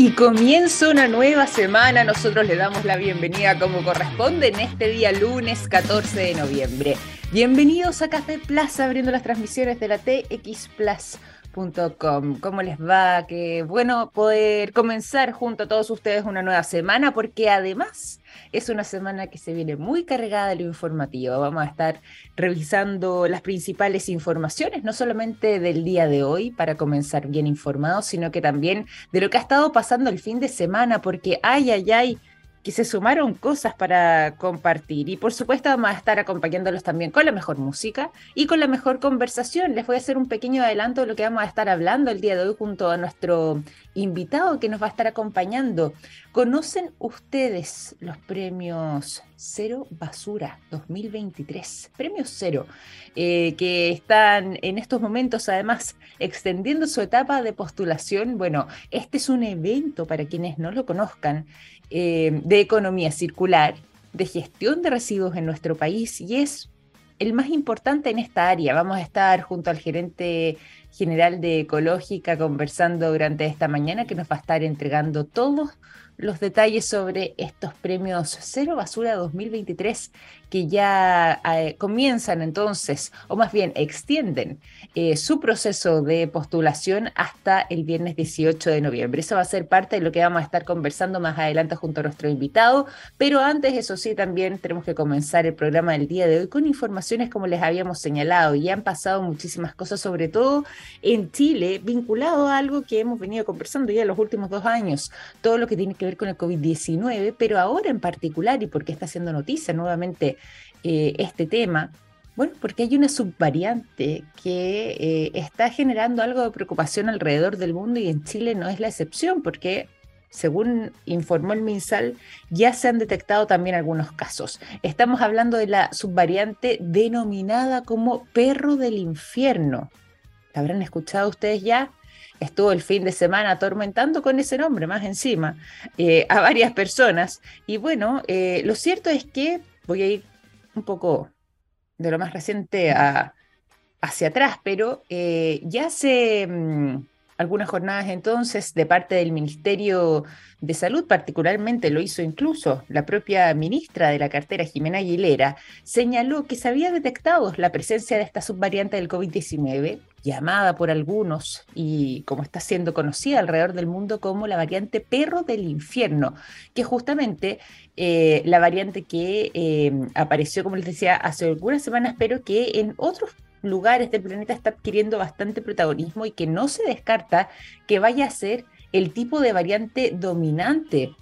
Y comienza una nueva semana. Nosotros le damos la bienvenida como corresponde en este día lunes 14 de noviembre. Bienvenidos a Café Plaza, abriendo las transmisiones de la TX ¿Cómo les va? Qué bueno poder comenzar junto a todos ustedes una nueva semana, porque además es una semana que se viene muy cargada de lo informativo. Vamos a estar revisando las principales informaciones, no solamente del día de hoy, para comenzar bien informados, sino que también de lo que ha estado pasando el fin de semana, porque ay, ay, ay que se sumaron cosas para compartir. Y por supuesto vamos a estar acompañándolos también con la mejor música y con la mejor conversación. Les voy a hacer un pequeño adelanto de lo que vamos a estar hablando el día de hoy junto a nuestro invitado que nos va a estar acompañando. ¿Conocen ustedes los premios Cero Basura 2023? Premios Cero, eh, que están en estos momentos además extendiendo su etapa de postulación. Bueno, este es un evento para quienes no lo conozcan eh, de economía circular, de gestión de residuos en nuestro país y es el más importante en esta área. Vamos a estar junto al gerente general de Ecológica conversando durante esta mañana que nos va a estar entregando todos los detalles sobre estos premios Cero Basura 2023 que ya eh, comienzan entonces, o más bien extienden eh, su proceso de postulación hasta el viernes 18 de noviembre. Eso va a ser parte de lo que vamos a estar conversando más adelante junto a nuestro invitado, pero antes, eso sí, también tenemos que comenzar el programa del día de hoy con informaciones como les habíamos señalado. Y han pasado muchísimas cosas, sobre todo en Chile, vinculado a algo que hemos venido conversando ya en los últimos dos años, todo lo que tiene que con el COVID-19, pero ahora en particular, y porque está haciendo noticia nuevamente eh, este tema, bueno, porque hay una subvariante que eh, está generando algo de preocupación alrededor del mundo y en Chile no es la excepción, porque según informó el MinSal, ya se han detectado también algunos casos. Estamos hablando de la subvariante denominada como perro del infierno. ¿La habrán escuchado ustedes ya? Estuvo el fin de semana atormentando con ese nombre más encima eh, a varias personas. Y bueno, eh, lo cierto es que voy a ir un poco de lo más reciente hacia atrás, pero eh, ya hace mm, algunas jornadas entonces de parte del Ministerio de Salud, particularmente lo hizo incluso la propia ministra de la cartera, Jimena Aguilera, señaló que se había detectado la presencia de esta subvariante del COVID-19 llamada por algunos y como está siendo conocida alrededor del mundo como la variante perro del infierno, que justamente eh, la variante que eh, apareció, como les decía, hace algunas semanas, pero que en otros lugares del planeta está adquiriendo bastante protagonismo y que no se descarta que vaya a ser el tipo de variante dominante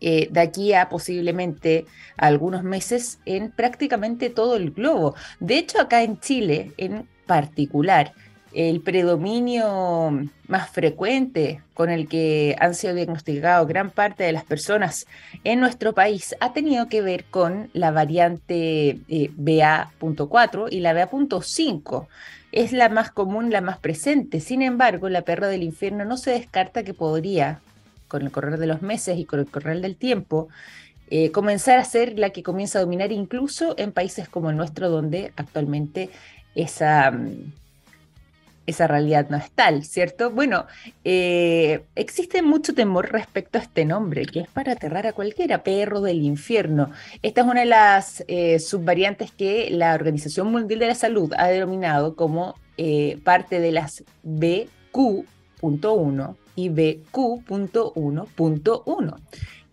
eh, de aquí a posiblemente algunos meses en prácticamente todo el globo. De hecho, acá en Chile, en particular, el predominio más frecuente con el que han sido diagnosticados gran parte de las personas en nuestro país ha tenido que ver con la variante eh, BA.4 y la BA.5. Es la más común, la más presente. Sin embargo, la perra del infierno no se descarta que podría, con el correr de los meses y con el correr del tiempo, eh, comenzar a ser la que comienza a dominar incluso en países como el nuestro, donde actualmente esa, mm, esa realidad no es tal, ¿cierto? Bueno, eh, existe mucho temor respecto a este nombre, que es para aterrar a cualquiera, perro del infierno. Esta es una de las eh, subvariantes que la Organización Mundial de la Salud ha denominado como eh, parte de las BQ.1 y BQ.1.1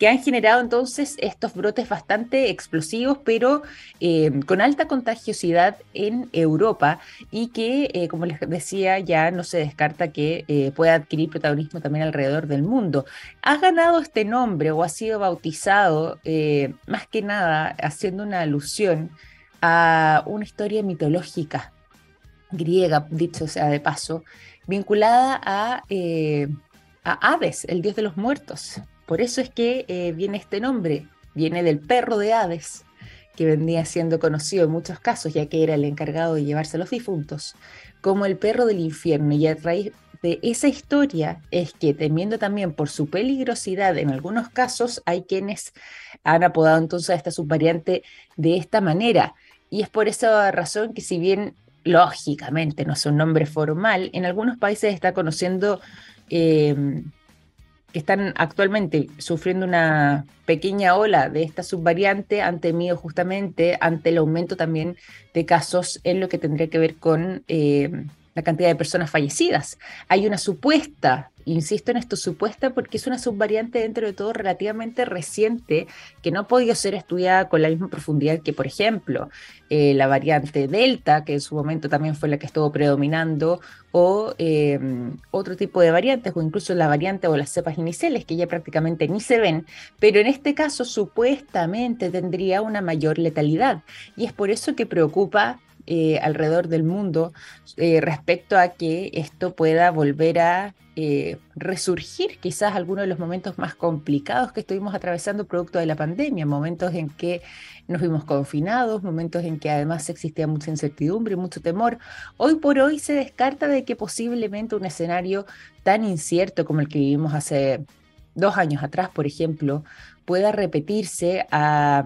que han generado entonces estos brotes bastante explosivos, pero eh, con alta contagiosidad en Europa y que, eh, como les decía, ya no se descarta que eh, pueda adquirir protagonismo también alrededor del mundo. Ha ganado este nombre o ha sido bautizado más que nada haciendo una alusión a una historia mitológica griega, dicho sea de paso, vinculada a, a Hades, el dios de los muertos. Por eso es que eh, viene este nombre, viene del perro de Hades, que vendría siendo conocido en muchos casos, ya que era el encargado de llevarse a los difuntos, como el perro del infierno. Y a raíz de esa historia es que, temiendo también por su peligrosidad en algunos casos, hay quienes han apodado entonces a esta subvariante de esta manera. Y es por esa razón que si bien lógicamente no es un nombre formal, en algunos países está conociendo... Eh, que están actualmente sufriendo una pequeña ola de esta subvariante han temido justamente ante el aumento también de casos en lo que tendría que ver con eh, la cantidad de personas fallecidas. Hay una supuesta, insisto en esto, supuesta porque es una subvariante dentro de todo relativamente reciente que no ha podido ser estudiada con la misma profundidad que, por ejemplo, eh, la variante Delta, que en su momento también fue la que estuvo predominando, o em, otro tipo de variantes, o incluso la variante o las cepas iniciales, que ya prácticamente ni se ven, pero en este caso supuestamente tendría una mayor letalidad. Y es por eso que preocupa eh, alrededor del mundo eh, respecto a que esto pueda volver a eh, resurgir quizás algunos de los momentos más complicados que estuvimos atravesando producto de la pandemia, momentos en que nos vimos confinados, momentos en que además existía mucha incertidumbre, mucho temor. Hoy por hoy se descarta de que posiblemente un escenario tan incierto como el que vivimos hace dos años atrás, por ejemplo, pueda repetirse a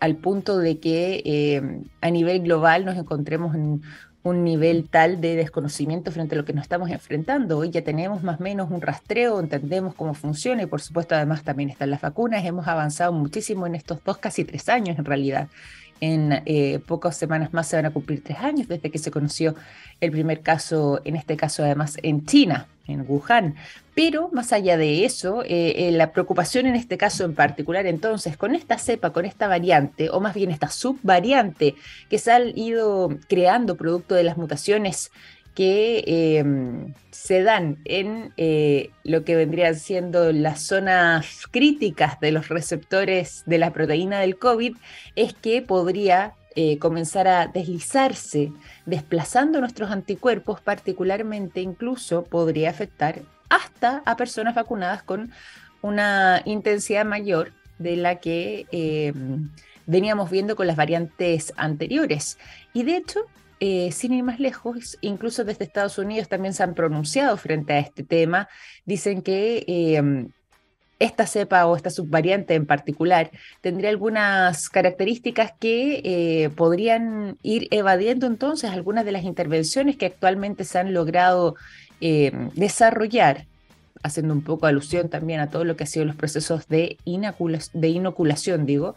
al punto de que eh, a nivel global nos encontremos en un nivel tal de desconocimiento frente a lo que nos estamos enfrentando. Hoy ya tenemos más o menos un rastreo, entendemos cómo funciona y por supuesto además también están las vacunas. Hemos avanzado muchísimo en estos dos, casi tres años en realidad en eh, pocas semanas más se van a cumplir tres años desde que se conoció el primer caso, en este caso además en China, en Wuhan. Pero más allá de eso, eh, eh, la preocupación en este caso en particular, entonces, con esta cepa, con esta variante, o más bien esta subvariante que se ha ido creando producto de las mutaciones que em, se dan en eh, lo que vendrían siendo las zonas críticas de los receptores de la proteína del COVID, es que podría eh, comenzar a deslizarse, desplazando nuestros anticuerpos, particularmente incluso podría afectar hasta a personas vacunadas con una intensidad mayor de la que em, veníamos viendo con las variantes anteriores. Y de hecho, eh, sin ir más lejos, incluso desde Estados Unidos también se han pronunciado frente a este tema. Dicen que em, esta cepa o esta subvariante en particular tendría algunas características que eh, podrían ir evadiendo entonces algunas de las intervenciones que actualmente se han logrado em, desarrollar haciendo un poco alusión también a todo lo que ha sido los procesos de, inoculación, digo,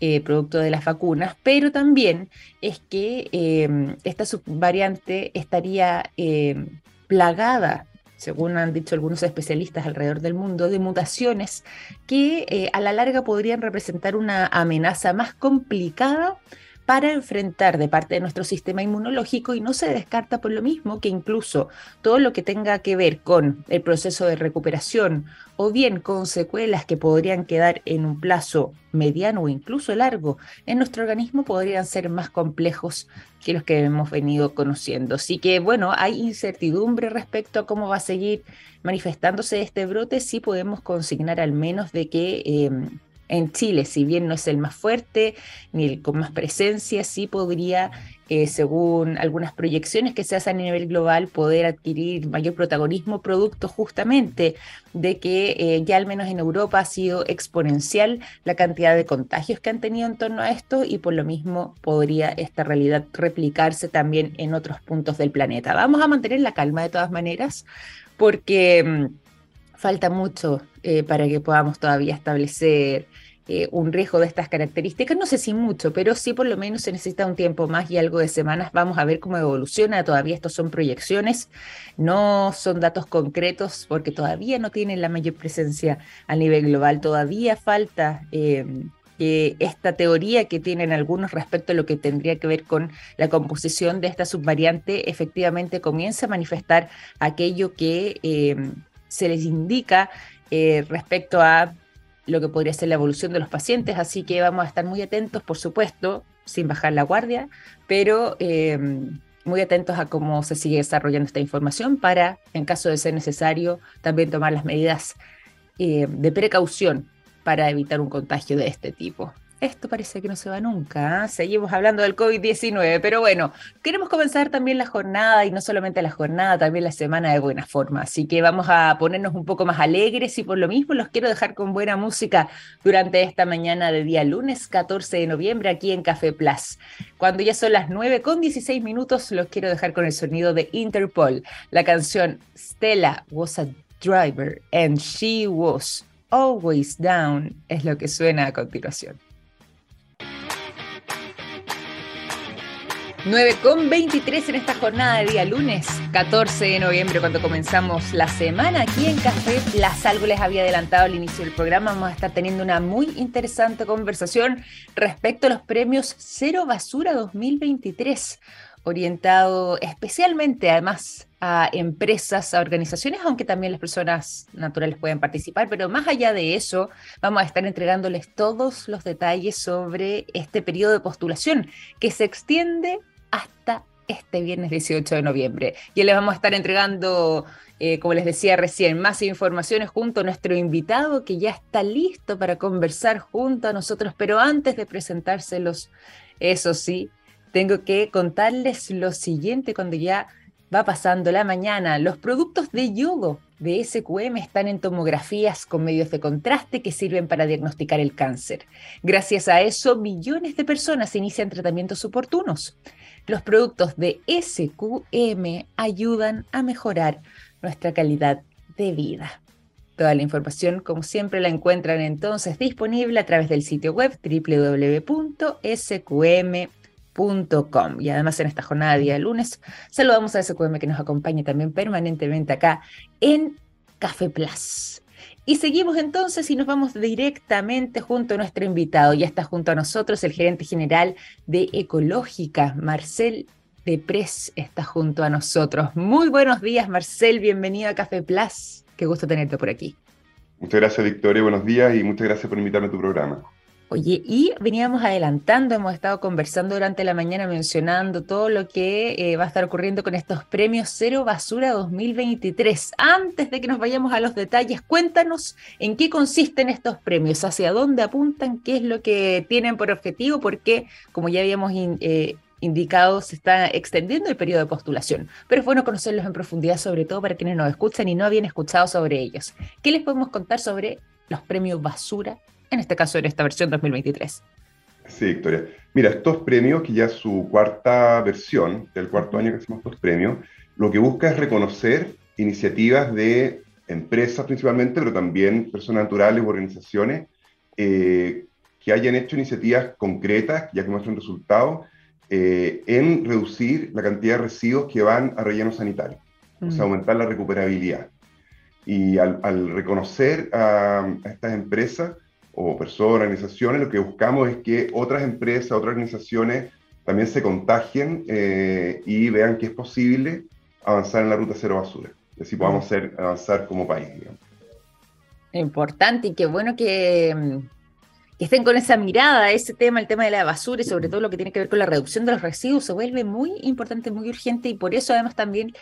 eh, producto de las vacunas, pero también es que em, esta subvariante estaría em, plagada según han dicho algunos especialistas alrededor del mundo, de mutaciones que eh, a la larga podrían representar una amenaza más complicada para enfrentar de parte de nuestro sistema inmunológico y no se descarta por lo mismo que incluso todo lo que tenga que ver con el proceso de recuperación o bien con secuelas que podrían quedar en un plazo mediano o incluso largo en nuestro organismo podrían ser más complejos que los que hemos venido conociendo. Así que bueno, hay incertidumbre respecto a cómo va a seguir manifestándose este brote, sí podemos consignar al menos de que... Em, en Chile, si bien no es el más fuerte ni el con más presencia, sí podría, eh, según algunas proyecciones que se hacen a nivel global, poder adquirir mayor protagonismo producto justamente de que eh, ya al menos en Europa ha sido exponencial la cantidad de contagios que han tenido en torno a esto y por lo mismo podría esta realidad replicarse también en otros puntos del planeta. Vamos a mantener la calma de todas maneras porque mm, falta mucho eh, para que podamos todavía establecer eh, un riesgo de estas características. No sé si mucho, pero sí por lo menos se necesita un tiempo más y algo de semanas. Vamos a ver cómo evoluciona. Todavía estos son proyecciones, no son datos concretos porque todavía no tienen la mayor presencia a nivel global. Todavía falta em, que esta teoría que tienen algunos respecto a lo que tendría que ver con la composición de esta subvariante efectivamente comience a manifestar aquello que em, se les indica eh, respecto a lo que podría ser la evolución de los pacientes, así que vamos a estar muy atentos, por supuesto, sin bajar la guardia, pero eh, muy atentos a cómo se sigue desarrollando esta información para, en caso de ser necesario, también tomar las medidas eh, de precaución para evitar un contagio de este tipo. Esto parece que no se va nunca. ¿ah? Seguimos hablando del COVID-19, pero bueno, queremos comenzar también la jornada y no solamente la jornada, también la semana de buena forma. Así que vamos a ponernos un poco más alegres y por lo mismo los quiero dejar con buena música durante esta mañana de día lunes 14 de noviembre aquí en Café Plus. Cuando ya son las 9 con 16 minutos, los quiero dejar con el sonido de Interpol, la canción Stella Was a driver and she was always down es lo que suena a continuación. 9 con 23 en esta jornada de día lunes 14 de noviembre cuando comenzamos la semana aquí en Café Plaza. Algo les había adelantado al inicio del programa. Vamos a estar teniendo una muy interesante conversación respecto a los premios Cero Basura 2023 orientado especialmente además a empresas, a organizaciones, aunque también las personas naturales pueden participar, pero más allá de eso, vamos a estar entregándoles todos los detalles sobre este periodo de postulación que se extiende hasta este viernes 18 de noviembre. Y les vamos a estar entregando, eh, como les decía recién, más informaciones junto a nuestro invitado que ya está listo para conversar junto a nosotros, pero antes de presentárselos, eso sí, tengo que contarles lo siguiente cuando ya va pasando la mañana. Los productos de yogo de SQM están en tomografías con medios de contraste que sirven para diagnosticar el cáncer. Gracias a eso, millones de personas inician tratamientos oportunos. Los productos de SQM ayudan a mejorar nuestra calidad de vida. Toda la información, como siempre, la encuentran entonces disponible a través del sitio web www.sqm.com. Y además en esta jornada de día lunes saludamos a SQM que nos acompaña también permanentemente acá en Café Plus. Y seguimos entonces y nos vamos directamente junto a nuestro invitado. Ya está junto a nosotros el gerente general de Ecológica, Marcel Depres, está junto a nosotros. Muy buenos días, Marcel. Bienvenido a Café Plus. Qué gusto tenerte por aquí. Muchas gracias, Victoria. Buenos días y muchas gracias por invitarme a tu programa. Oye, y veníamos adelantando, hemos estado conversando durante la mañana mencionando todo lo que eh, va a estar ocurriendo con estos premios Cero Basura 2023. Antes de que nos vayamos a los detalles, cuéntanos en qué consisten estos premios, hacia dónde apuntan, qué es lo que tienen por objetivo, porque, como ya habíamos eh, indicado, se está extendiendo el periodo de postulación. Pero es bueno conocerlos en profundidad, sobre todo para quienes nos escuchan y no habían escuchado sobre ellos. ¿Qué les podemos contar sobre los premios Basura en este caso en esta versión 2023. Sí, Victoria. Mira, estos premios, que ya es su cuarta versión, del cuarto año que hacemos estos premios, lo que busca es reconocer iniciativas de empresas principalmente, pero también personas naturales u organizaciones eh, que hayan hecho iniciativas concretas, ya que muestran resultados, eh, en reducir la cantidad de residuos que van a relleno sanitario, o sea, mm. aumentar la recuperabilidad. Y al, reconocer a estas empresas, o personas, organizaciones, lo que buscamos es que otras empresas, otras organizaciones también se contagien eh, y vean que es posible avanzar en la ruta cero basura. Y así podamos ser, avanzar como país. Importante y qué bueno que, mm, que estén con esa mirada, ese tema, el tema de la basura y sobre todo lo que tiene que ver con la reducción de los residuos, se vuelve muy importante, muy urgente y por eso además también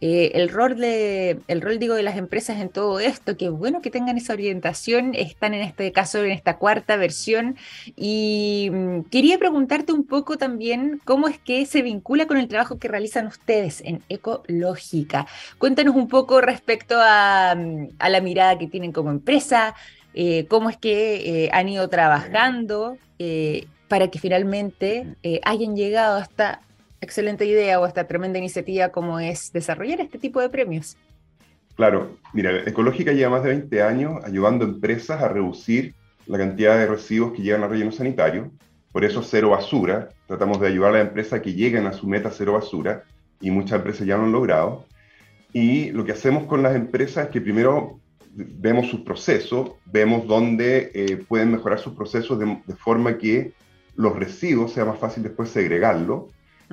eh, el rol de, el rol digo de las empresas en todo esto, que bueno que tengan esa orientación, están en este caso en esta cuarta versión y mm, quería preguntarte un poco también cómo es que se vincula con el trabajo que realizan ustedes en Ecológica. Cuéntanos un poco respecto a, mm, a la mirada que tienen como empresa, eh, cómo es que eh, han ido trabajando para que finalmente hayan llegado a esta excelente idea o esta tremenda iniciativa como es desarrollar este tipo de premios. Claro, mira, Ecológica lleva más de 20 años ayudando a empresas a reducir la cantidad de residuos que llegan al relleno sanitario. Por eso cero basura. Tratamos de ayudar a las empresas que lleguen a su meta cero basura y muchas empresas ya lo han logrado. Y lo que hacemos con las empresas es que primero vemos sus procesos, vemos dónde eh, pueden mejorar sus procesos de, forma que los residuos sea más fácil después segregarlo.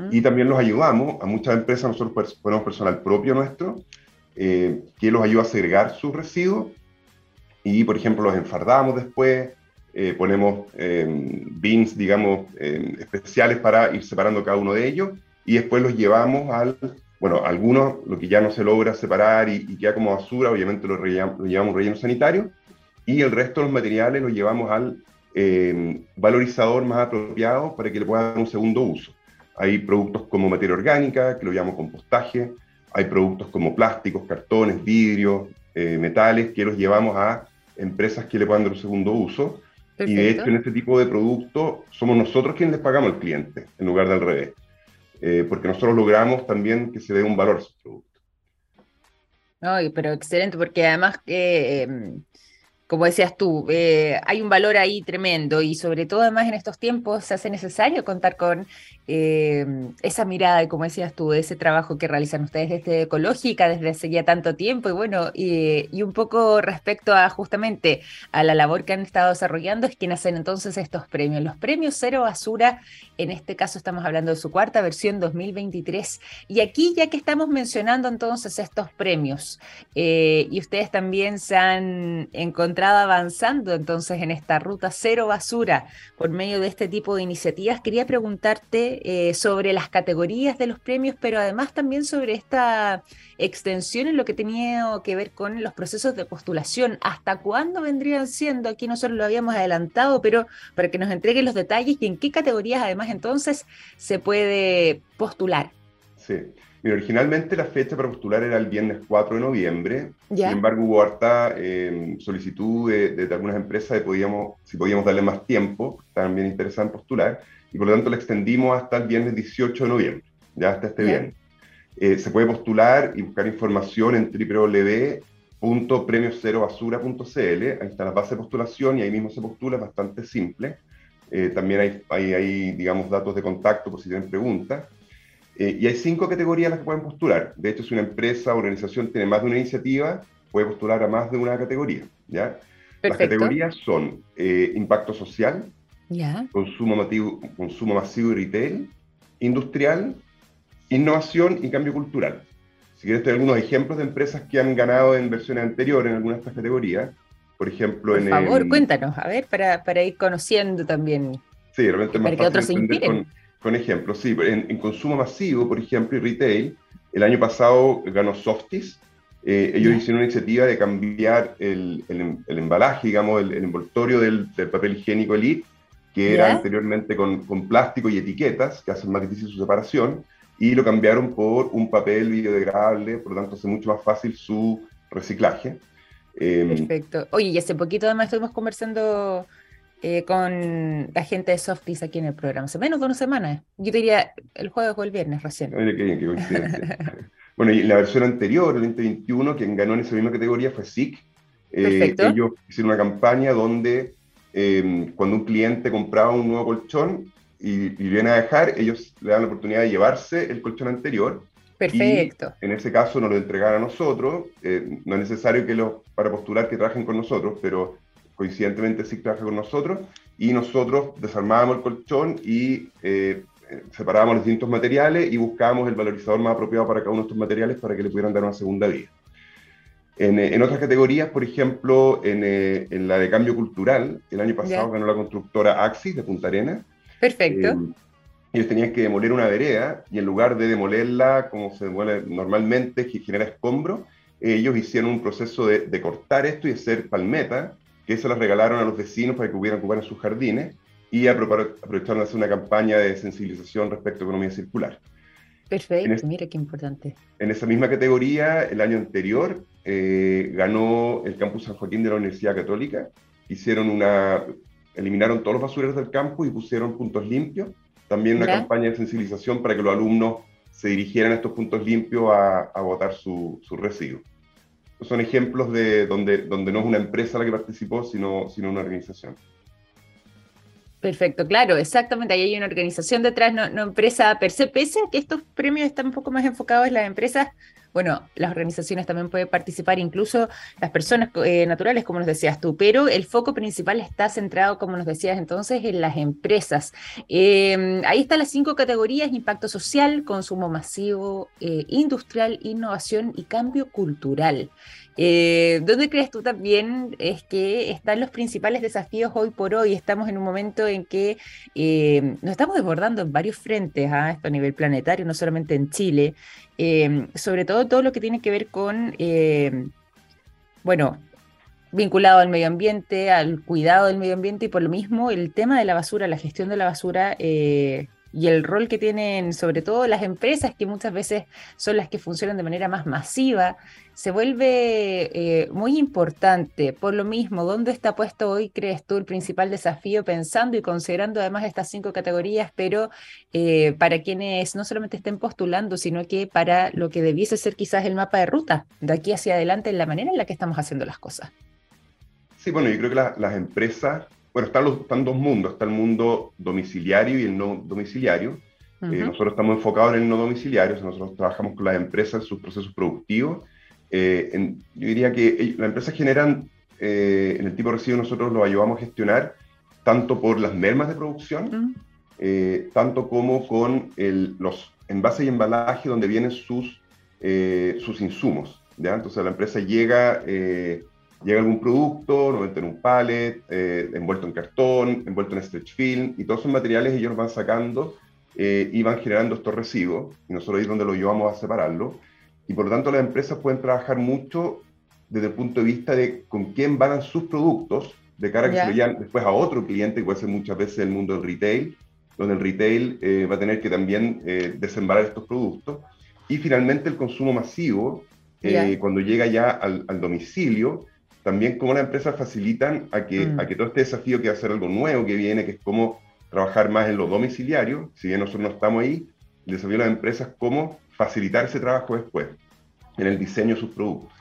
Y también los ayudamos, a muchas empresas nosotros ponemos personal propio nuestro, eh, que los ayuda a segregar sus residuos. Y, por ejemplo, los enfardamos después, eh, ponemos bins, digamos, especiales para ir separando cada uno de ellos. Y después los llevamos al bueno, algunos, lo que ya no se logra separar y, queda como basura, obviamente lo, llevamos relleno sanitario, y el resto de los materiales los llevamos al eh, valorizador más apropiado para que le pueda dar un segundo uso. Hay productos como materia orgánica, que lo llamamos compostaje, hay productos como plásticos, cartones, vidrios, eh, metales, que los llevamos a empresas que le puedan dar un segundo uso. Y de hecho, en este tipo de productos, somos nosotros quienes les pagamos al cliente, en lugar de al revés. Eh, porque nosotros logramos también que se dé un valor a su producto. Ay, pero excelente, porque además que... Eh, como decías tú, eh, hay un valor ahí tremendo y sobre todo además en estos tiempos se hace necesario contar con eh, esa mirada y como decías tú, ese trabajo que realizan ustedes desde Ecológica desde hace ya tanto tiempo y bueno, y, un poco respecto a justamente a la labor que han estado desarrollando es quien hacen entonces estos premios. Los premios Cero Basura, en este caso estamos hablando de su cuarta versión 2023 y aquí ya que estamos mencionando entonces estos premios eh, y ustedes también se han encontrado avanzando entonces en esta ruta cero basura por medio de este tipo de iniciativas. Quería preguntarte eh, sobre las categorías de los premios, pero además también sobre esta extensión en lo que tenía que ver con los procesos de postulación. ¿Hasta cuándo vendrían siendo? Aquí nosotros lo habíamos adelantado, pero para que nos entreguen los detalles y en qué categorías además entonces se puede postular. Sí originalmente la fecha para postular era el viernes 4 de noviembre, sin embargo hubo harta eh, solicitud de, algunas empresas de podíamos, si podíamos darle más tiempo, interesadas en postular, y por lo tanto la extendimos hasta el viernes 18 de noviembre, ya hasta este viernes. Eh, se puede postular y buscar información en www.premioserobasura.cl, ahí está la base de postulación y ahí mismo se postula, es bastante simple. Eh, también hay, hay, hay, digamos, datos de contacto por si tienen preguntas. Eh, y hay cinco categorías en las que pueden postular. De hecho, si una empresa o organización tiene más de una iniciativa, puede postular a más de una categoría. ¿ya? Las categorías son eh, impacto social, Consumo, masivo, consumo masivo y retail, industrial, innovación y cambio cultural. Si quieres, tener algunos ejemplos de empresas que han ganado en versiones anteriores en algunas de estas categorías. Por ejemplo, Por favor, cuéntanos, a ver, para, para ir conociendo también. Sí, realmente más para que otros se inspiren. Con ejemplos, sí, en, consumo masivo, por ejemplo, y retail, el año pasado ganó Softies. Eh, ellos hicieron una iniciativa de cambiar el, el, embalaje, digamos, el, envoltorio del, papel higiénico Elite, que era anteriormente con, con, plástico y etiquetas, que hacen más difícil su separación, y lo cambiaron por un papel biodegradable, por lo tanto hace mucho más fácil su reciclaje. Em, Perfecto. Oye, y hace poquito además estuvimos conversando eh, con la gente de Softies aquí en el programa. Hace menos de una semana. Yo diría el jueves o el viernes recién. Oye, qué bien, qué coincidencia. bueno, y la versión anterior, el 2021, quien ganó en esa misma categoría fue SIC. Eh, ellos hicieron una campaña donde em, cuando un cliente compraba un nuevo colchón y, viene a dejar, ellos le dan la oportunidad de llevarse el colchón anterior. Perfecto. en ese caso nos lo entregan a nosotros. Eh, no es necesario que los, para postular que trabajen con nosotros, pero coincidentemente sí trabaja con nosotros, y nosotros desarmábamos el colchón y eh, separábamos los distintos materiales y buscábamos el valorizador más apropiado para cada uno de estos materiales para que le pudieran dar una segunda vida. En, eh, en otras categorías, por ejemplo, en, eh, en, la de cambio cultural, el año pasado ganó la constructora Axis de Punta Arena. Perfecto. ellos tenían que demoler una vereda y en lugar de demolerla como se demuele normalmente, que genera escombro, ellos hicieron un proceso de, de cortar esto y hacer palmeta que se las regalaron a los vecinos para que pudieran ocupar en sus jardines y aprovecharon de hacer una campaña de sensibilización respecto a economía circular. Perfecto, mira qué importante. En esa misma categoría, el año anterior, eh, ganó el campus San Joaquín de la Universidad Católica. Hicieron una, eliminaron todos los basureros del campus y pusieron puntos limpios. También una campaña de sensibilización para que los alumnos se dirigieran a estos puntos limpios a, a botar sus su residuos son ejemplos de donde, donde no es una empresa la que participó, sino, sino una organización. Perfecto, claro, exactamente. Ahí hay una organización detrás, no, no empresa per se, pese a que estos premios están un poco más enfocados en las empresas bueno, las organizaciones también pueden participar, incluso las personas eh, naturales, como nos decías tú, pero el foco principal está centrado, como nos decías entonces, en las empresas. Em, ahí están las cinco categorías, impacto social, consumo masivo, eh, industrial, innovación y cambio cultural. Eh, ¿Dónde crees tú también es que están los principales desafíos hoy por hoy? Estamos en un momento en que eh, nos estamos desbordando en varios frentes ¿ah? esto a nivel planetario, no solamente en Chile, eh, sobre todo todo lo que tiene que ver con, bueno, vinculado al medio ambiente, al cuidado del medio ambiente y por lo mismo el tema de la basura, la gestión de la basura y el rol que tienen sobre todo las empresas, que muchas veces son las que funcionan de manera más masiva, se vuelve eh, muy importante. Por lo mismo, ¿dónde está puesto hoy, crees tú, el principal desafío, pensando y considerando además estas cinco categorías, pero eh, para quienes no solamente estén postulando, sino que para lo que debiese ser quizás el mapa de ruta de aquí hacia adelante en la manera en la que estamos haciendo las cosas? Sí, bueno, yo creo que las empresas bueno, están, los, están dos mundos, está el mundo domiciliario y el no domiciliario. Eh, nosotros estamos enfocados en el no domiciliario, nosotros trabajamos con las empresas en sus procesos productivos. Eh, yo diría que las empresas generan, eh, en el tipo de residuo nosotros lo ayudamos a gestionar tanto por las mermas de producción, tanto como con el, los envases y embalaje donde vienen sus, sus insumos. ¿ya? Entonces la empresa llega llega algún producto, lo meten en un pallet, eh, envuelto en cartón, envuelto en stretch film, y todos esos materiales ellos van sacando eh, y van generando estos residuos, y nosotros ahí es donde lo llevamos a separarlo, y por lo tanto las empresas pueden trabajar mucho desde el punto de vista de con quién van sus productos, de cara a que se lo llevan después a otro cliente, que puede ser muchas veces el mundo del retail, donde el retail eh, va a tener que también desembalar estos productos, y finalmente el consumo masivo, cuando llega ya al, al domicilio, también cómo las empresas facilitan a que, mm. a que todo este desafío que va a ser algo nuevo que viene, que es cómo trabajar más en lo domiciliario, si bien nosotros no estamos ahí, el desafío de las empresas cómo facilitar ese trabajo después, en el diseño de sus productos.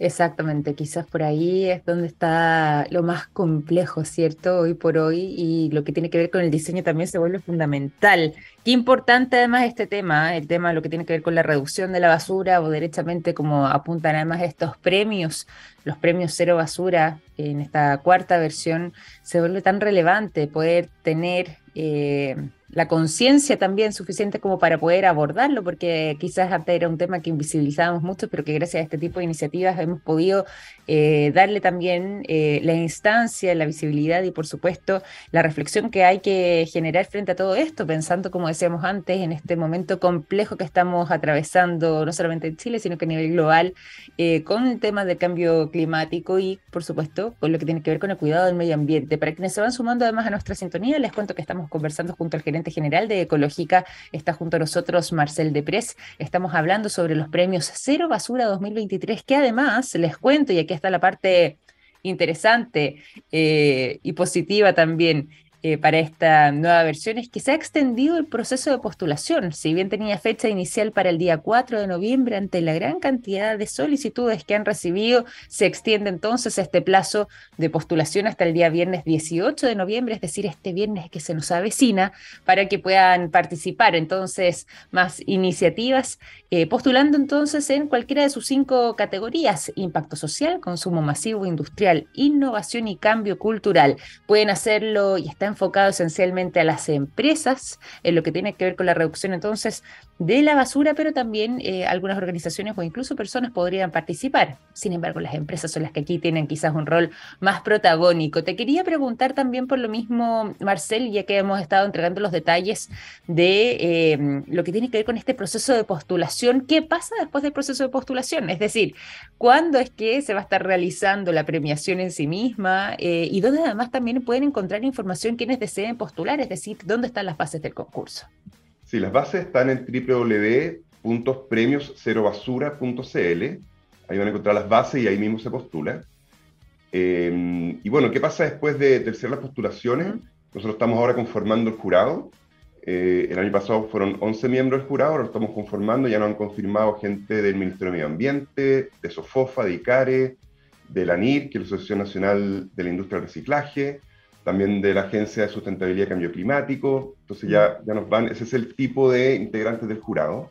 Exactamente, quizás por ahí es donde está lo más complejo, ¿cierto? Hoy por hoy y lo que tiene que ver con el diseño también se vuelve fundamental. Qué importante además este tema, el tema de lo que tiene que ver con la reducción de la basura o derechamente como apuntan además estos premios, los premios cero basura en esta cuarta versión, se vuelve tan relevante poder tener... Eh, la conciencia también suficiente como para poder abordarlo, porque quizás antes era un tema que invisibilizábamos mucho, pero que gracias a este tipo de iniciativas hemos podido eh, darle también eh, la instancia, la visibilidad y por supuesto la reflexión que hay que generar frente a todo esto, pensando, como decíamos antes, en este momento complejo que estamos atravesando, no solamente en Chile, sino que a nivel global, eh, con el tema del cambio climático y, por supuesto, con lo que tiene que ver con el cuidado del medio ambiente. Para quienes se van sumando además a nuestra sintonía, les cuento que estamos conversando junto al gerente general de Ecológica. Está junto a nosotros Marcel Deprez. Estamos hablando sobre los premios Cero Basura 2023, que además les cuento, y aquí está la parte interesante eh, y positiva también. Eh, para esta nueva versión es que se ha extendido el proceso de postulación. Si bien tenía fecha inicial para el día 4 de noviembre, ante la gran cantidad de solicitudes que han recibido, se extiende entonces este plazo de postulación hasta el día viernes 18 de noviembre, es decir, este viernes que se nos avecina, para que puedan participar entonces más iniciativas, eh, postulando entonces en cualquiera de sus cinco categorías, impacto social, consumo masivo industrial, innovación y cambio cultural. Pueden hacerlo y están enfocado esencialmente a las empresas, en lo que tiene que ver con la reducción entonces de la basura, pero también eh, algunas organizaciones o incluso personas podrían participar. Sin embargo, las empresas son las que aquí tienen quizás un rol más protagónico. Te quería preguntar también por lo mismo, Marcel, ya que hemos estado entregando los detalles de em, lo que tiene que ver con este proceso de postulación. ¿Qué pasa después del proceso de postulación? Es decir, ¿cuándo es que se va a estar realizando la premiación en sí misma? Eh, y dónde además también pueden encontrar información quienes deseen postular, es decir, dónde están las bases del concurso. Sí, las bases están en www.premioscerobasura.cl. Ahí van a encontrar las bases y ahí mismo se postula. Eh, y bueno, ¿qué pasa después de, tercer las postulaciones? Nosotros estamos ahora conformando el jurado. Eh, el año pasado fueron 11 miembros del jurado, lo estamos conformando, ya nos han confirmado gente del Ministerio de Medio Ambiente, de SOFOFA, de ICARE, de la NIR, que es la Asociación Nacional de la Industria del Reciclaje, también de la Agencia de Sustentabilidad y Cambio Climático. Entonces ya, ya nos van, ese es el tipo de integrantes del jurado.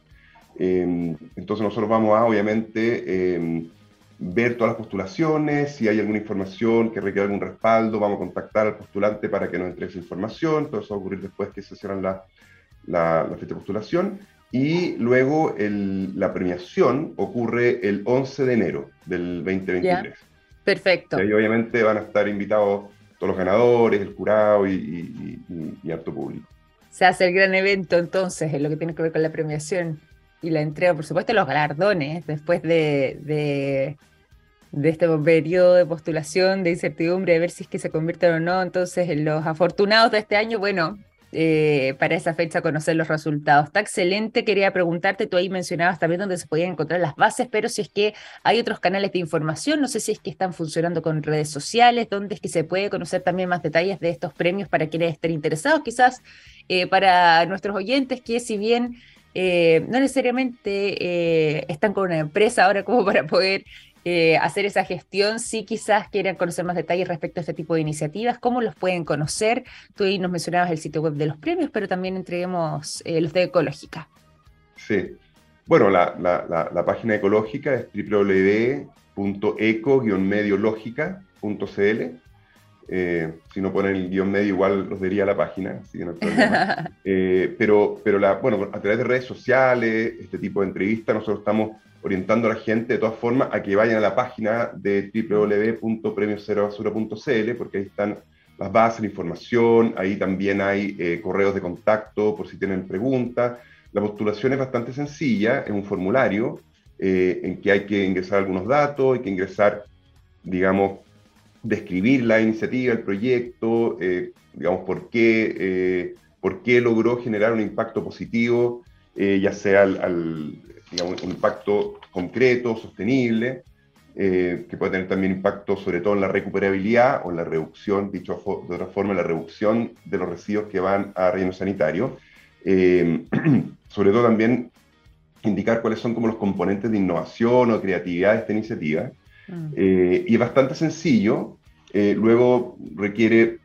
Em, entonces nosotros vamos a, obviamente, em, ver todas las postulaciones, si hay alguna información que requiere algún respaldo, vamos a contactar al postulante para que nos entregue esa información, todo eso va a ocurrir después que se cierran la, la, la fecha de postulación. Y luego el, la premiación ocurre el 11 de enero del 2023. Perfecto. Y obviamente van a estar invitados todos los ganadores, el jurado y, y, harto público. Se hace el gran evento entonces en lo que tiene que ver con la premiación y la entrega, por supuesto, los galardones después de, de este periodo de postulación, de incertidumbre, de ver si es que se convierten o no. Entonces, los afortunados de este año, bueno, eh, para esa fecha conocer los resultados. Está excelente, quería preguntarte, tú ahí mencionabas también dónde se podían encontrar las bases, pero si es que hay otros canales de información, no sé si es que están funcionando con redes sociales, dónde es que se puede conocer también más detalles de estos premios para quienes estén interesados, quizás eh, para nuestros oyentes, que si bien eh, no necesariamente están con una empresa ahora como para poder eh, hacer esa gestión, si quizás quieran conocer más detalles respecto a este tipo de iniciativas, cómo los pueden conocer. Tú ahí nos mencionabas el sitio web de los premios, pero también entreguemos eh, los de Ecológica. Sí. Bueno, la, página ecológica es www.eco-mediológica.cl. Eh, si no ponen el guion medio, igual los diría la página, así que no hay problema. pero pero la, bueno, a través de redes sociales, este tipo de entrevistas, nosotros estamos orientando a la gente de todas formas a que vayan a la página de www.premioserobasura.cl porque ahí están las bases, la información, ahí también hay eh, correos de contacto por si tienen preguntas. La postulación es bastante sencilla, es un formulario eh, en que hay que ingresar algunos datos, hay que ingresar, digamos, describir la iniciativa, el proyecto, eh, digamos, por qué, por qué logró generar un impacto positivo, ya sea al digamos, un impacto concreto, sostenible, eh, que puede tener también impacto sobre todo en la recuperabilidad o en la reducción, dicho de otra forma, la reducción de los residuos que van a relleno sanitario. Eh, sobre todo también indicar cuáles son como los componentes de innovación o creatividad de esta iniciativa. Mm. Eh, y es bastante sencillo. Luego requiere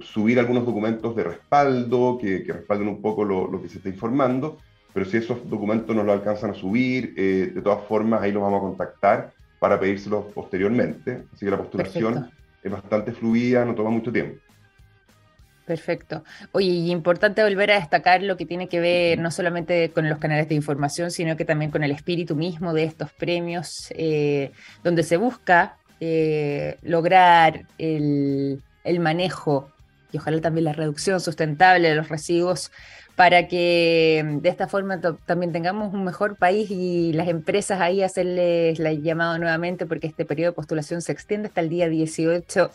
subir algunos documentos de respaldo que, que respalden un poco lo, lo, que se está informando pero si esos documentos no los alcanzan a subir, eh, de todas formas ahí los vamos a contactar para pedírselos posteriormente. Así que la postulación es bastante fluida, no toma mucho tiempo. Perfecto. Oye, y importante volver a destacar lo que tiene que ver no solamente con los canales de información, sino que también con el espíritu mismo de estos premios, eh, donde se busca eh, lograr el, el manejo y ojalá también la reducción sustentable de los residuos para que mm, de esta forma también tengamos un mejor país y las empresas ahí hacerles la llamado nuevamente porque este periodo de postulación se extiende hasta el día 18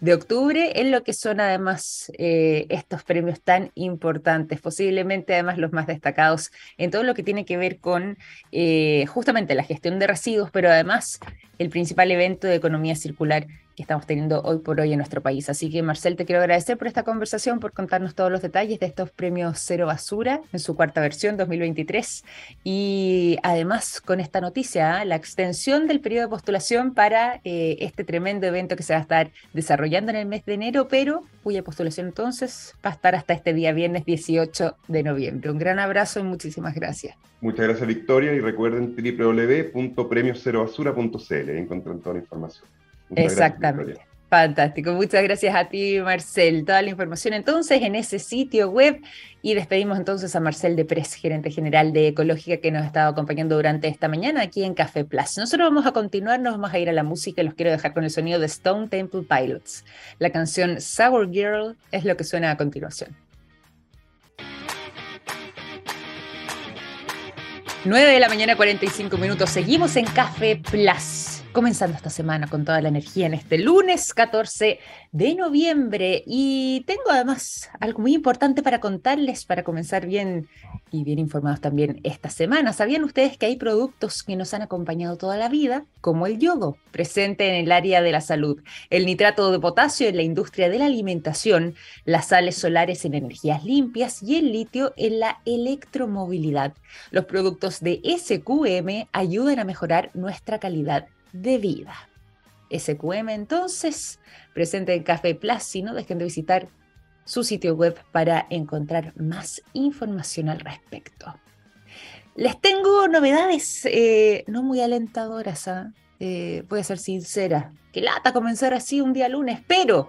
de octubre, en lo que son además eh, estos premios tan importantes, posiblemente además los más destacados en todo lo que tiene que ver con eh, justamente la gestión de residuos, pero además el principal evento de economía circular estamos teniendo hoy por hoy en nuestro país. Así que Marcel, te quiero agradecer por esta conversación, por contarnos todos los detalles de estos premios Cero Basura en su cuarta versión 2023 y además con esta noticia, ¿ah? la extensión del periodo de postulación para eh, este tremendo evento que se va a estar desarrollando en el mes de enero, pero cuya postulación entonces va a estar hasta este día viernes 18 de noviembre. Un gran abrazo y muchísimas gracias. Muchas gracias Victoria y recuerden www.premioserobasura.cl, encuentran toda la información. Exactamente. Fantástico. Muchas gracias a ti, Marcel. Toda la información entonces en ese sitio web. Y despedimos entonces a Marcel de Pres, gerente general de Ecológica, que nos ha estado acompañando durante esta mañana aquí en Café Plus. Nosotros vamos a continuar, nos vamos a ir a la música y los quiero dejar con el sonido de Stone Temple Pilots. La canción Sour Girl es lo que suena a continuación. 9 de la mañana, 45 minutos. Seguimos en Café Plus comenzando esta semana con toda la energía en este lunes 14 de noviembre. Y tengo además algo muy importante para contarles para comenzar bien y bien informados también esta semana. ¿Sabían ustedes que hay productos que nos han acompañado toda la vida, como el yodo, presente en el área de la salud, el nitrato de potasio en la industria de la alimentación, las sales solares en energías limpias y el litio en la electromovilidad? Los productos de SQM ayudan a mejorar nuestra calidad de vida. SQM entonces, presente en Café Plus, no dejen de visitar su sitio web para encontrar más información al respecto. Les tengo novedades eh, no muy alentadoras, ¿ah? Eh, voy a ser sincera, que lata comenzar así un día lunes, pero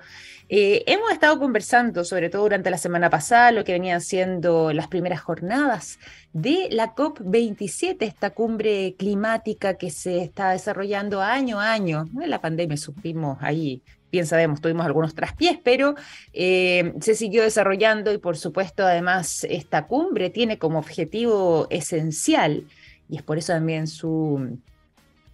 eh, hemos estado conversando, sobre todo durante la semana pasada, lo que venían siendo las primeras jornadas de la COP27, esta cumbre climática que se está desarrollando año a año. En la pandemia supimos ahí, bien sabemos, tuvimos algunos traspiés, pero eh, se siguió desarrollando y por supuesto además esta cumbre tiene como objetivo esencial, y es por eso también su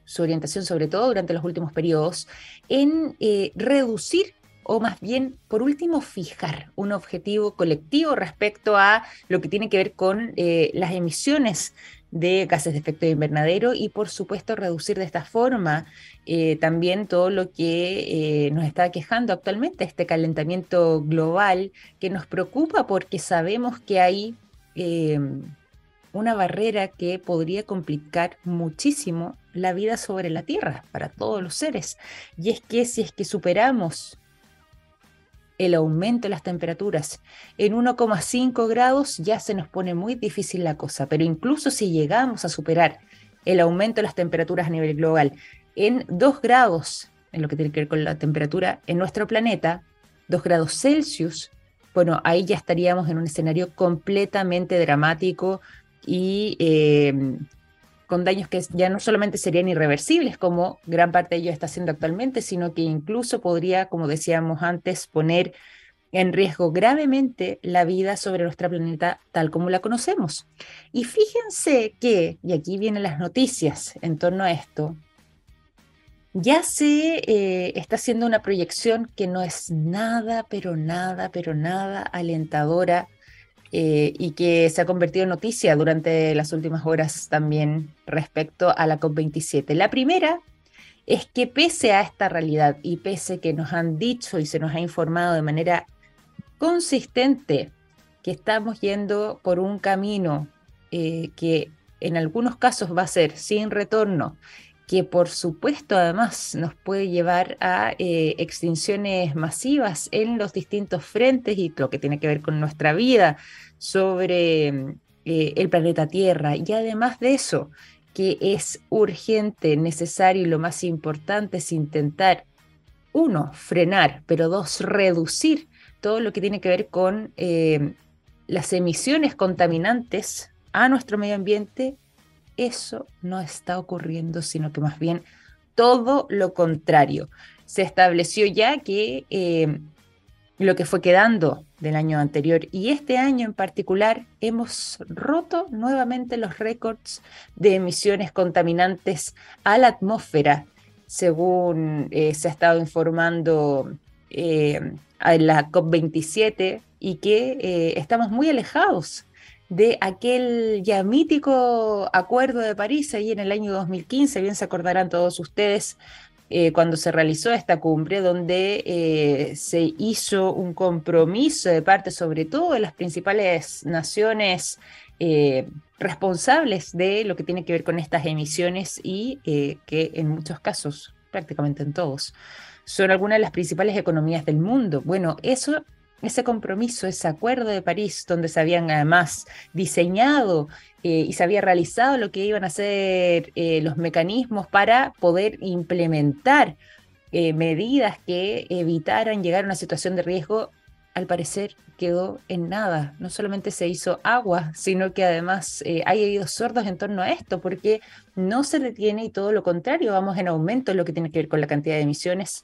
su orientación, sobre todo durante los últimos periodos, en eh, reducir o más bien, por último, fijar un objetivo colectivo respecto a lo que tiene que ver con eh, las emisiones de gases de efecto invernadero y, por supuesto, reducir de esta forma eh, también todo lo que nos está quejando actualmente, este calentamiento global que nos preocupa porque sabemos que hay una barrera que podría complicar muchísimo la vida sobre la Tierra para todos los seres. Y es que si es que superamos el aumento de las temperaturas en 1,5 grados ya se nos pone muy difícil la cosa, pero incluso si llegamos a superar el aumento de las temperaturas a nivel global en 2 grados, en lo que tiene que ver con la temperatura en nuestro planeta, 2 grados Celsius, bueno, ahí ya estaríamos en un escenario completamente dramático y eh, con daños que ya no solamente serían irreversibles, como gran parte de ello está haciendo actualmente, sino que incluso podría, como decíamos antes, poner en riesgo gravemente la vida sobre nuestro planeta tal como la conocemos. Y fíjense que, y aquí vienen las noticias en torno a esto, ya se eh, está haciendo una proyección que no es nada, pero nada, pero nada alentadora eh, y que se ha convertido en noticia durante las últimas horas también respecto a la COP27. La primera es que pese a esta realidad y pese que nos han dicho y se nos ha informado de manera consistente que estamos yendo por un camino eh, que en algunos casos va a ser sin retorno que por supuesto además nos puede llevar a eh, extinciones masivas en los distintos frentes y lo que tiene que ver con nuestra vida sobre eh, el planeta Tierra. Y además de eso, que es urgente, necesario y lo más importante es intentar, uno, frenar, pero dos, reducir todo lo que tiene que ver con eh, las emisiones contaminantes a nuestro medio ambiente eso no está ocurriendo, sino que más bien todo lo contrario. Se estableció ya que eh, lo que fue quedando del año anterior. Y este año en particular hemos roto nuevamente los récords de emisiones contaminantes a la atmósfera, según eh, se ha estado informando eh, en la COP27 y que estamos muy alejados de aquel ya mítico acuerdo de París ahí en el año 2015, bien se acordarán todos ustedes, eh, cuando se realizó esta cumbre, donde eh, se hizo un compromiso de parte sobre todo de las principales naciones eh, responsables de lo que tiene que ver con estas emisiones y que en muchos casos, prácticamente en todos, son algunas de las principales economías del mundo. Bueno, eso ese compromiso, ese acuerdo de París, donde se habían además diseñado eh, y se había realizado lo que iban a ser eh, los mecanismos para poder implementar eh, medidas que evitaran llegar a una situación de riesgo, al parecer quedó en nada. No solamente se hizo agua, sino que además hay oídos sordos en torno a esto, porque no se detiene y todo lo contrario, vamos en aumento en lo que tiene que ver con la cantidad de emisiones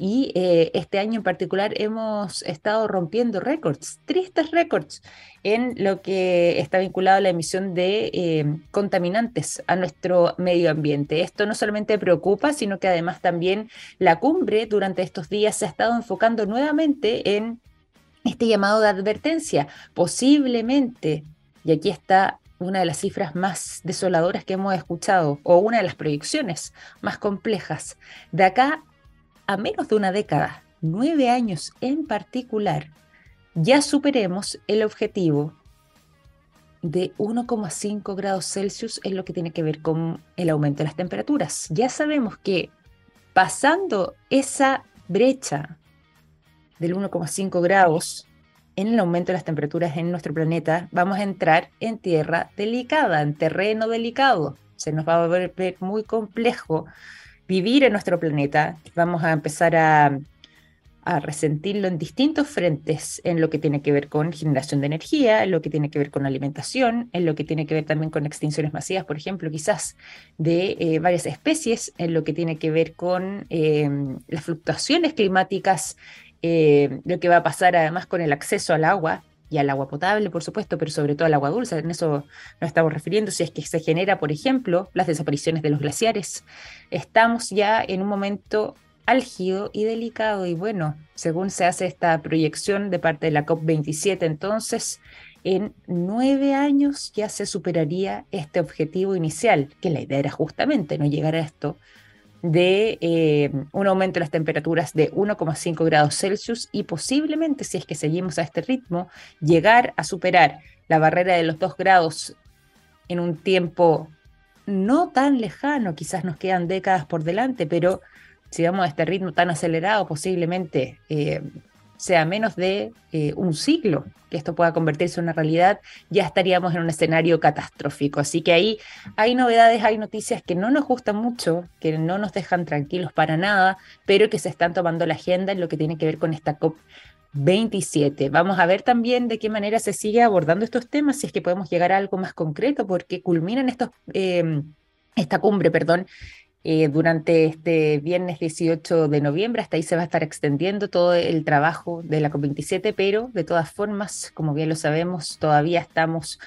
y eh, este año en particular hemos estado rompiendo récords, tristes récords, en lo que está vinculado a la emisión de eh, contaminantes a nuestro medio ambiente. Esto no solamente preocupa, sino que además también la cumbre durante estos días se ha estado enfocando nuevamente en este llamado de advertencia. Posiblemente, y aquí está una de las cifras más desoladoras que hemos escuchado, o una de las proyecciones más complejas. De acá a menos de una década, nueve años en particular, ya superemos el objetivo de 1,5 grados Celsius en lo que tiene que ver con el aumento de las temperaturas. Ya sabemos que pasando esa brecha del 1,5 grados en el aumento de las temperaturas en nuestro planeta, vamos a entrar en tierra delicada, en terreno delicado. Se nos va a ver muy complejo vivir en nuestro planeta. Vamos a empezar a, resentirlo en distintos frentes, en lo que tiene que ver con generación de energía, en lo que tiene que ver con alimentación, en lo que tiene que ver también con extinciones masivas, por ejemplo, quizás de eh, varias especies, en lo que tiene que ver con em, las fluctuaciones climáticas, eh, lo que va a pasar además con el acceso al agua, y al agua potable, por supuesto, pero sobre todo al agua dulce. En eso nos estamos refiriendo. Si es que se genera, por ejemplo, las desapariciones de los glaciares, estamos ya en un momento álgido y delicado. Y bueno, según se hace esta proyección de parte de la COP27, entonces en nueve años ya se superaría este objetivo inicial, que la idea era justamente no llegar a esto, de eh, un aumento de las temperaturas de 1,5 grados Celsius y posiblemente, si es que seguimos a este ritmo, llegar a superar la barrera de los 2 grados en un tiempo no tan lejano, quizás nos quedan décadas por delante, pero si vamos a este ritmo tan acelerado, posiblemente eh, sea menos de eh, un siglo que esto pueda convertirse en una realidad, ya estaríamos en un escenario catastrófico. Así que ahí hay novedades, hay noticias que no nos gustan mucho, que no nos dejan tranquilos para nada, pero que se están tomando la agenda en lo que tiene que ver con esta COP 27. Vamos a ver también de qué manera se sigue abordando estos temas, si es que podemos llegar a algo más concreto, porque culminan eh, esta cumbre, perdón, eh, durante este viernes 18 de noviembre. Hasta ahí se va a estar extendiendo todo el trabajo de la COP27, pero de todas formas, como bien lo sabemos, todavía estamos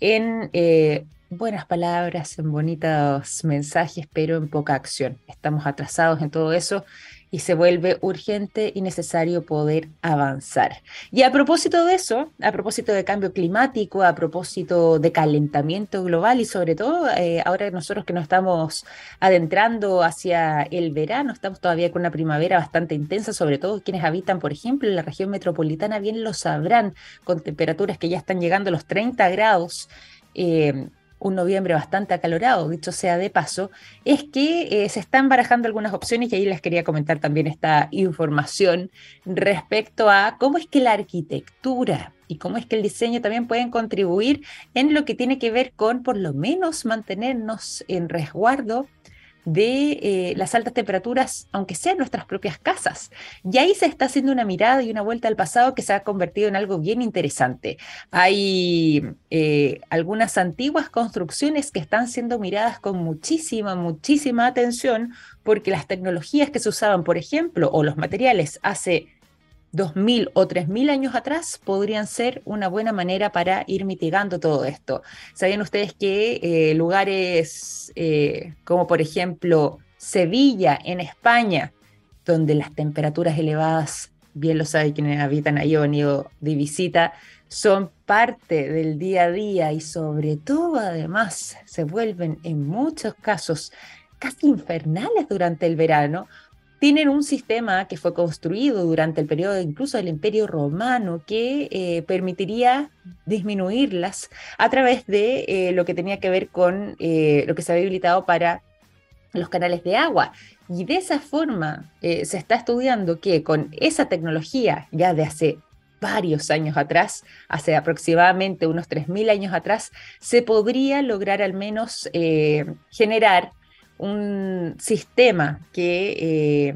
en eh, buenas palabras, en bonitos mensajes, pero en poca acción. Estamos atrasados en todo eso y se vuelve urgente y necesario poder avanzar. Y a propósito de eso, a propósito de cambio climático, a propósito de calentamiento global y sobre todo eh, ahora nosotros que nos estamos adentrando hacia el verano, estamos todavía con una primavera bastante intensa, sobre todo quienes habitan, por ejemplo, en la región metropolitana bien lo sabrán, con temperaturas que ya están llegando a los 30 grados. Eh, un noviembre bastante acalorado, dicho sea de paso, es que eh, se están barajando algunas opciones y ahí les quería comentar también esta información respecto a cómo es que la arquitectura y cómo es que el diseño también pueden contribuir en lo que tiene que ver con por lo menos mantenernos en resguardo de eh, las altas temperaturas, aunque sean nuestras propias casas. Y ahí se está haciendo una mirada y una vuelta al pasado que se ha convertido en algo bien interesante. Hay eh, algunas antiguas construcciones que están siendo miradas con muchísima, muchísima atención porque las tecnologías que se usaban, por ejemplo, o los materiales hace 2.000 o 3.000 años atrás podrían ser una buena manera para ir mitigando todo esto. ¿Sabían ustedes que eh, lugares eh, como por ejemplo Sevilla en España, donde las temperaturas elevadas, bien lo saben quienes habitan ahí o han de visita, son parte del día a día y sobre todo además se vuelven en muchos casos casi infernales durante el verano, tienen un sistema que fue construido durante el periodo incluso del Imperio Romano que eh, permitiría disminuirlas a través de eh, lo que tenía que ver con eh, lo que se había habilitado para los canales de agua. Y de esa forma se está estudiando que con esa tecnología ya de hace varios años atrás, hace aproximadamente unos 3.000 años atrás, se podría lograr al menos generar un sistema que eh,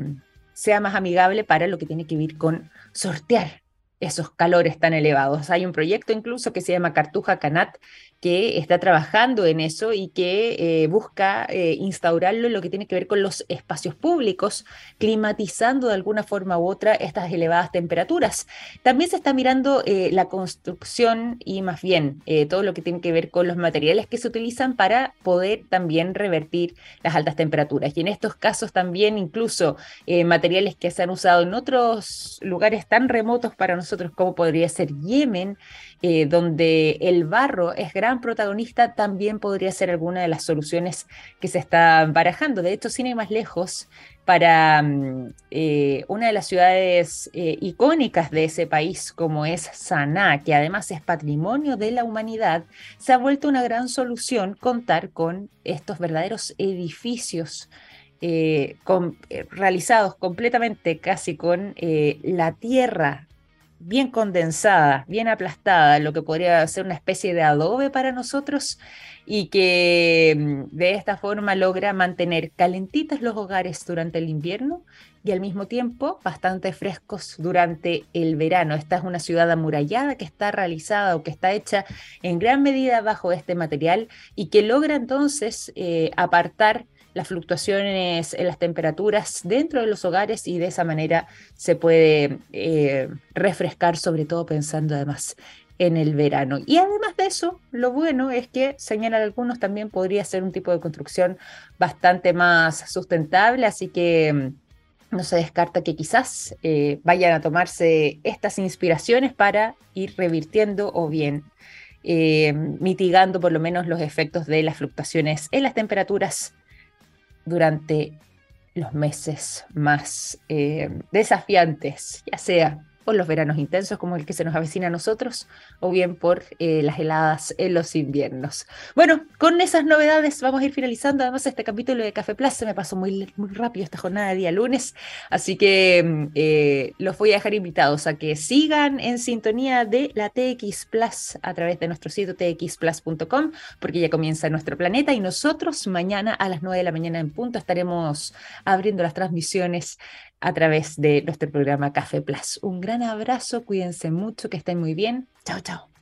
sea más amigable para lo que tiene que ver con sortear esos calores tan elevados. Hay un proyecto incluso que se llama Cartuja Canat, que está trabajando en eso y que eh, busca eh, instaurarlo en lo que tiene que ver con los espacios públicos, climatizando de alguna forma u otra estas elevadas temperaturas. También se está mirando eh, la construcción y más bien todo lo que tiene que ver con los materiales que se utilizan para poder también revertir las altas temperaturas. Y en estos casos también incluso materiales que se han usado en otros lugares tan remotos para nosotros como podría ser Yemen, eh, donde el barro es gran protagonista, también podría ser alguna de las soluciones que se están barajando. De hecho, sin ir más lejos, para mm, eh, una de las ciudades eh, icónicas de ese país, como es Sanaa, que además es patrimonio de la humanidad, se ha vuelto una gran solución contar con estos verdaderos edificios realizados completamente casi con la tierra bien condensada, bien aplastada, lo que podría ser una especie de adobe para nosotros y que mm, de esta forma logra mantener calentitos los hogares durante el invierno y al mismo tiempo bastante frescos durante el verano. Esta es una ciudad amurallada que está realizada o que está hecha en gran medida bajo este material y que logra entonces eh, apartar las fluctuaciones en las temperaturas dentro de los hogares y de esa manera se puede eh, refrescar, sobre todo pensando además en el verano. Y además de eso, lo bueno es que, señalan algunos, también podría ser un tipo de construcción bastante más sustentable, así que mm, no se descarta que quizás eh, vayan a tomarse estas inspiraciones para ir revirtiendo o bien eh, mitigando por lo menos los efectos de las fluctuaciones en las temperaturas durante los meses más eh, desafiantes, ya sea por los veranos intensos como el que se nos avecina a nosotros, o bien por eh, las heladas en los inviernos. Bueno, con esas novedades vamos a ir finalizando además este capítulo de Café. Se me pasó muy, muy rápido esta jornada de día lunes, así que mm, eh, los voy a dejar invitados a que sigan en sintonía de la TX Plus a través de nuestro sitio txplus.com, porque ya comienza nuestro planeta y nosotros mañana a las 9 de la mañana en punto estaremos abriendo las transmisiones a través de nuestro programa Café Plus. Un gran abrazo, cuídense mucho, que estén muy bien. Chao, chao.